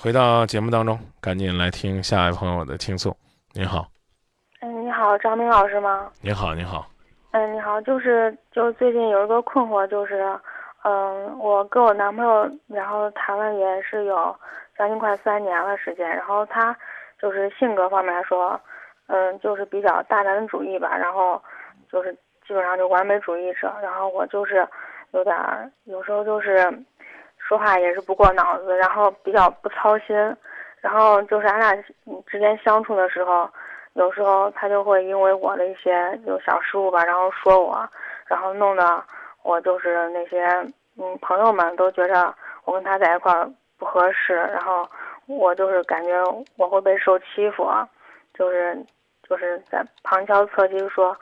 回到节目当中，赶紧来听下一位朋友的倾诉。您好，嗯，你好，张明老师吗？你好，你好。嗯，你好，就是就最近有一个困惑，就是，嗯，我跟我男朋友，然后谈了也是有将近快三年了时间，然后他就是性格方面来说，嗯，就是比较大男子主义吧，然后就是基本上就完美主义者，然后我就是有点儿有时候就是说话也是不过脑子，然后比较不操心，然后就是俺俩之间相处的时候。有时候他就会因为我的一些就小失误吧，然后说我，然后弄得我就是那些嗯朋友们都觉着我跟他在一块儿不合适，然后我就是感觉我会被受欺负，就是就是在旁敲侧击说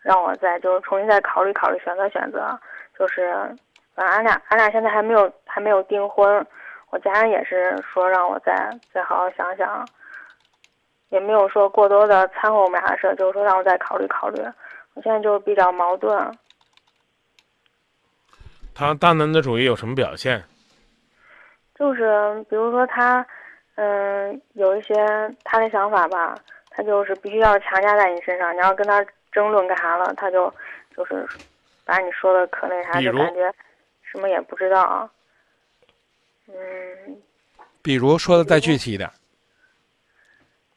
让我再就是重新再考虑考虑选择选择，就是反正俺俩俺俩现在还没有还没有订婚，我家人也是说让我再再好好想想。也没有说过多的掺和我们俩的事，就是说让我再考虑考虑。我现在就是比较矛盾。他大男子主义有什么表现？就是比如说他，嗯，有一些他的想法吧，他就是必须要强加在你身上。你要跟他争论干啥了，他就就是把你说的可那啥，就感觉什么也不知道。嗯。比如说的再具体一点。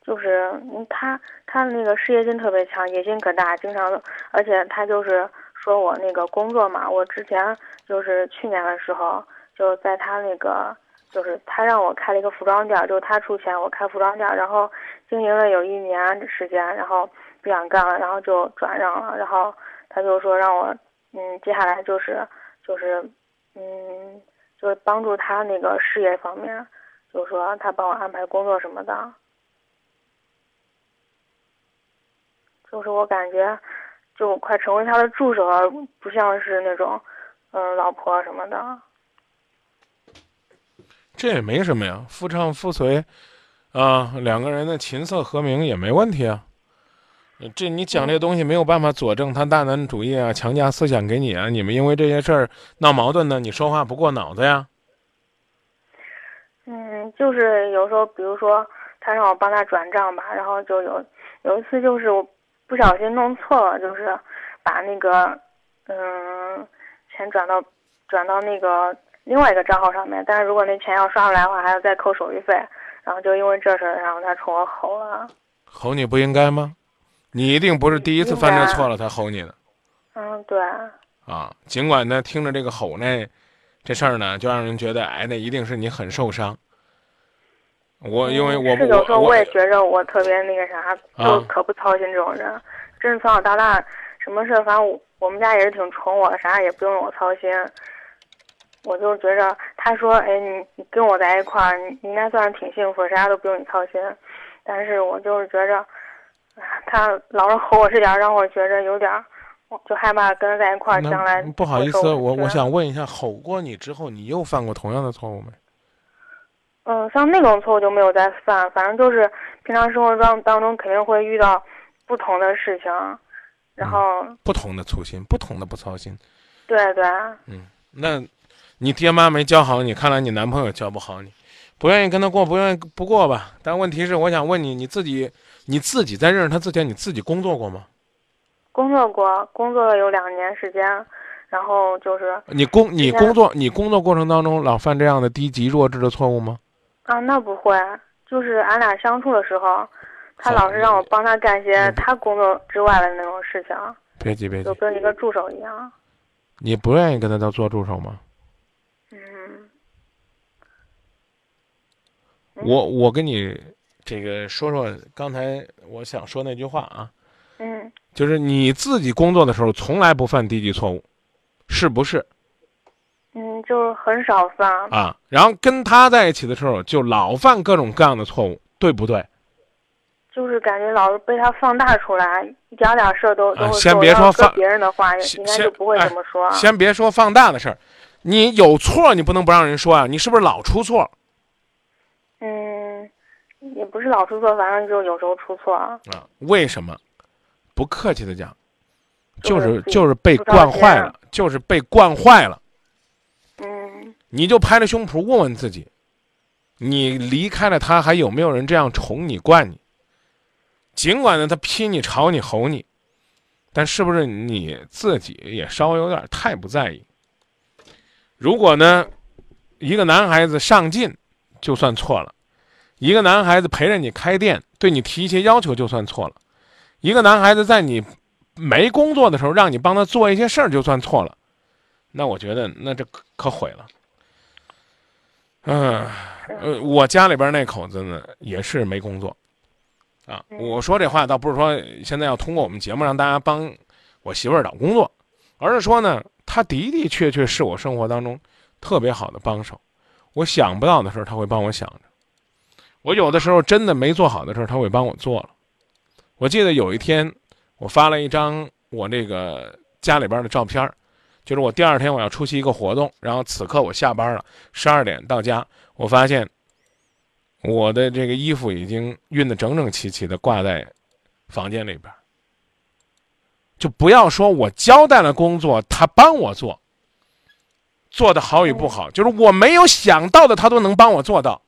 就是他，他那个事业心特别强，野心可大，经常，而且他就是说我那个工作嘛，我之前就是去年的时候就在他那个，就是他让我开了一个服装店，就是他出钱我开服装店，然后经营了有一年时间，然后不想干了，然后就转让了，然后他就说让我，嗯，接下来就是就是，嗯，就是帮助他那个事业方面，就是说他帮我安排工作什么的。就是我感觉，就快成为他的助手了，不像是那种，嗯，老婆什么的。这也没什么呀，夫唱妇随，啊，两个人的琴瑟和鸣也没问题啊。这你讲这东西没有办法佐证他大男子主义啊，强加思想给你啊，你们因为这些事儿闹矛盾呢，你说话不过脑子呀。嗯，就是有时候，比如说他让我帮他转账吧，然后就有有一次就是我。不小心弄错了，就是把那个嗯钱转到转到那个另外一个账号上面，但是如果那钱要刷出来的话，还要再扣手续费。然后就因为这事儿，然后他冲我吼了。吼你不应该吗？你一定不是第一次犯这错了，才吼你的。嗯，对。啊，尽管呢听着这个吼那这事儿呢，就让人觉得哎，那一定是你很受伤。我因为我是有时候我也觉着我特别那个啥，就可不操心这种人。真是从小到大，什么事反正我我们家也是挺宠我的，啥也不用我操心。我就觉着他说，哎，你你跟我在一块儿，你应该算是挺幸福，啥都不用你操心。但是我就是觉着，他老是吼我这点，让我觉着有点，我就害怕跟他在一块儿将来。不好意思，我我想问一下，吼过你之后，你又犯过同样的错误没？嗯，像那种错误就没有再犯，反正就是平常生活当当中肯定会遇到不同的事情，然后不同的粗心，不同的不操心。对对。嗯，那，你爹妈没教好你，看来你男朋友教不好你，不愿意跟他过，不愿意不过吧？但问题是，我想问你，你自己，你自己在认识他之前，你自己工作过吗？工作过，工作了有两年时间，然后就是你工你工作你工作过程当中老犯这样的低级弱智的错误吗？啊，那不会，就是俺俩相处的时候，他老是让我帮他干些他工作之外的那种事情。别急，别急，就跟一个助手一样。你不愿意跟他当做助手吗？嗯。我我跟你这个说说刚才我想说那句话啊。嗯。就是你自己工作的时候从来不犯低级错误，是不是？嗯，就是很少犯啊，然后跟他在一起的时候，就老犯各种各样的错误，对不对？就是感觉老是被他放大出来，一点点事儿都都会先别说放别人的话，应该就不会这么说。先别说放大的事儿，你有错你不能不让人说啊，你是不是老出错？嗯，也不是老出错，反正就有时候出错啊。啊，为什么？不客气的讲，就是就是被惯坏了，就是被惯坏了。嗯你就拍着胸脯问问自己，你离开了他，还有没有人这样宠你、惯你？尽管呢，他批你、吵你、吼你，但是不是你自己也稍微有点太不在意？如果呢，一个男孩子上进，就算错了；一个男孩子陪着你开店，对你提一些要求，就算错了；一个男孩子在你没工作的时候，让你帮他做一些事儿，就算错了。那我觉得，那这可可毁了。嗯，呃，我家里边那口子呢，也是没工作，啊，我说这话倒不是说现在要通过我们节目让大家帮我媳妇儿找工作，而是说呢，他的的确确是我生活当中特别好的帮手。我想不到的时候，他会帮我想着；我有的时候真的没做好的时候，他会帮我做了。我记得有一天，我发了一张我那个家里边的照片儿。就是我第二天我要出席一个活动，然后此刻我下班了，十二点到家，我发现我的这个衣服已经熨得整整齐齐的挂在房间里边。就不要说我交代了工作，他帮我做，做的好与不好，就是我没有想到的，他都能帮我做到。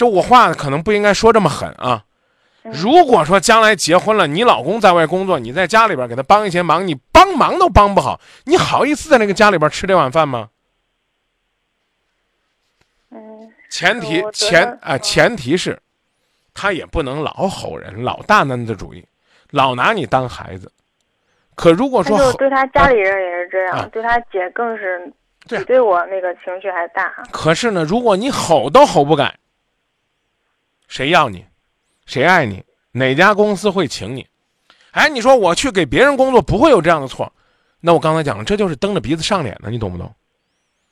这我话可能不应该说这么狠啊。如果说将来结婚了，你老公在外工作，你在家里边给他帮一些忙，你帮忙都帮不好，你好意思在那个家里边吃这碗饭吗？嗯，前提前啊，前提是，他也不能老吼人，老大男子主义，老拿你当孩子。可如果说对他家里人也是这样，对他姐更是比对我那个情绪还大。可是呢，如果你吼都吼不改，谁要你？谁爱你？哪家公司会请你？哎，你说我去给别人工作不会有这样的错，那我刚才讲了，这就是蹬着鼻子上脸的，你懂不懂？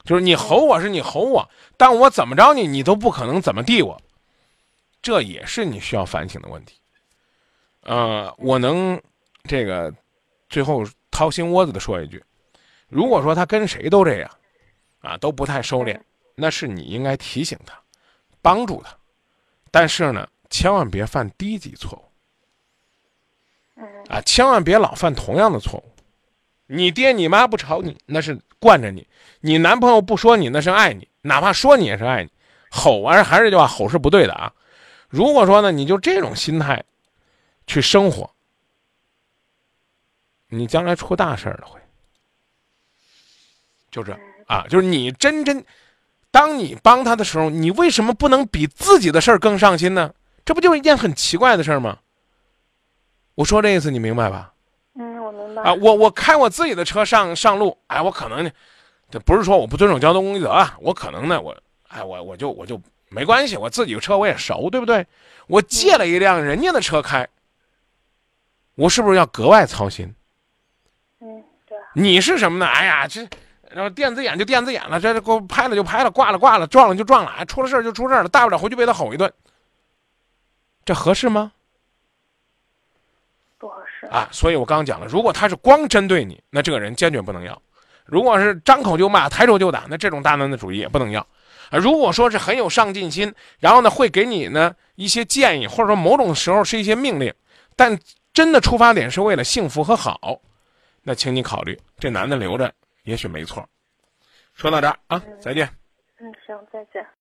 就是你吼我是你吼我，但我怎么着你，你都不可能怎么地我，这也是你需要反省的问题。呃，我能这个最后掏心窝子的说一句，如果说他跟谁都这样，啊都不太收敛，那是你应该提醒他，帮助他，但是呢。千万别犯低级错误，啊，千万别老犯同样的错误。你爹你妈不吵你，那是惯着你；你男朋友不说你，那是爱你，哪怕说你也是爱你。吼完还是这句话，吼是不对的啊。如果说呢，你就这种心态去生活，你将来出大事了会。就这啊，就是你真真，当你帮他的时候，你为什么不能比自己的事儿更上心呢？这不就是一件很奇怪的事儿吗？我说这意思你明白吧？嗯，我明白。啊，我我开我自己的车上上路，哎，我可能呢，这不是说我不遵守交通规则啊，我可能呢，我哎，我我就我就没关系，我自己的车我也熟，对不对？我借了一辆人家的车开，我是不是要格外操心？嗯，对。你是什么呢？哎呀，这然后电子眼就电子眼了，这这给我拍了就拍了，挂了挂了，撞了就撞了，哎，出了事儿就出事儿了，大不了回去被他吼一顿。这合适吗？不合适啊！所以我刚刚讲了，如果他是光针对你，那这个人坚决不能要；如果是张口就骂、抬手就打，那这种大男子主义也不能要。啊，如果说是很有上进心，然后呢会给你呢一些建议，或者说某种时候是一些命令，但真的出发点是为了幸福和好，那请你考虑这男的留着，也许没错。说到这儿啊，再见。嗯，行，再见。